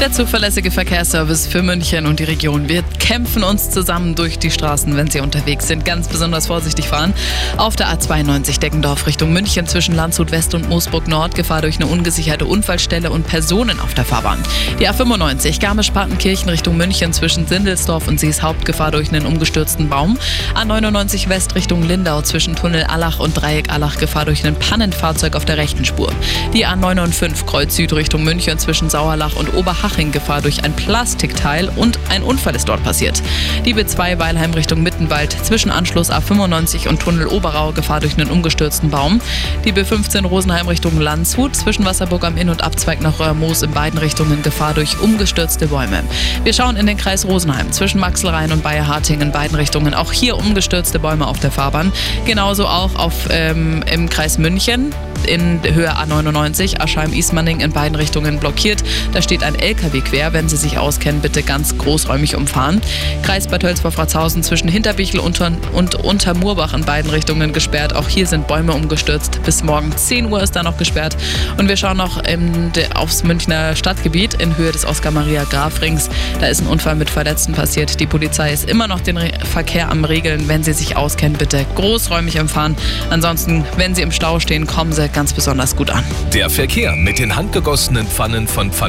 Der zuverlässige Verkehrsservice für München und die Region. Wir kämpfen uns zusammen durch die Straßen, wenn Sie unterwegs sind. Ganz besonders vorsichtig fahren. Auf der A92 Deckendorf Richtung München zwischen Landshut West und Moosburg Nord. Gefahr durch eine ungesicherte Unfallstelle und Personen auf der Fahrbahn. Die A95 Garmisch-Partenkirchen Richtung München zwischen Sindelsdorf und Seeshaupt. Gefahr durch einen umgestürzten Baum. A99 West Richtung Lindau zwischen Tunnel Allach und Dreieck Allach. Gefahr durch ein Pannenfahrzeug auf der rechten Spur. Die A99 Kreuz Süd Richtung München zwischen Sauerlach und Oberhach Haching-Gefahr durch ein Plastikteil und ein Unfall ist dort passiert. Die B2 Weilheim Richtung Mittenwald zwischen Anschluss A95 und Tunnel Oberau Gefahr durch einen umgestürzten Baum. Die B15 Rosenheim Richtung Landshut zwischen Wasserburg am Inn und Abzweig nach Röhrmoos in beiden Richtungen Gefahr durch umgestürzte Bäume. Wir schauen in den Kreis Rosenheim zwischen Maxelrhein und Bayerharting in beiden Richtungen. Auch hier umgestürzte Bäume auf der Fahrbahn. Genauso auch auf, ähm, im Kreis München in Höhe A99, Aschheim-Ismaning in beiden Richtungen blockiert. Da steht ein LKW quer. Wenn Sie sich auskennen, bitte ganz großräumig umfahren. Kreis Bad Tölz-Wolfratshausen zwischen Hinterbichel und, und Untermurbach in beiden Richtungen gesperrt. Auch hier sind Bäume umgestürzt. Bis morgen 10 Uhr ist da noch gesperrt. Und wir schauen noch in, aufs Münchner Stadtgebiet in Höhe des Oskar-Maria-Graf-Rings. Da ist ein Unfall mit Verletzten passiert. Die Polizei ist immer noch den Re Verkehr am Regeln. Wenn Sie sich auskennen, bitte großräumig umfahren. Ansonsten, wenn Sie im Stau stehen, kommen Sie ganz besonders gut an. Der Verkehr mit den handgegossenen Pfannen von Pfannen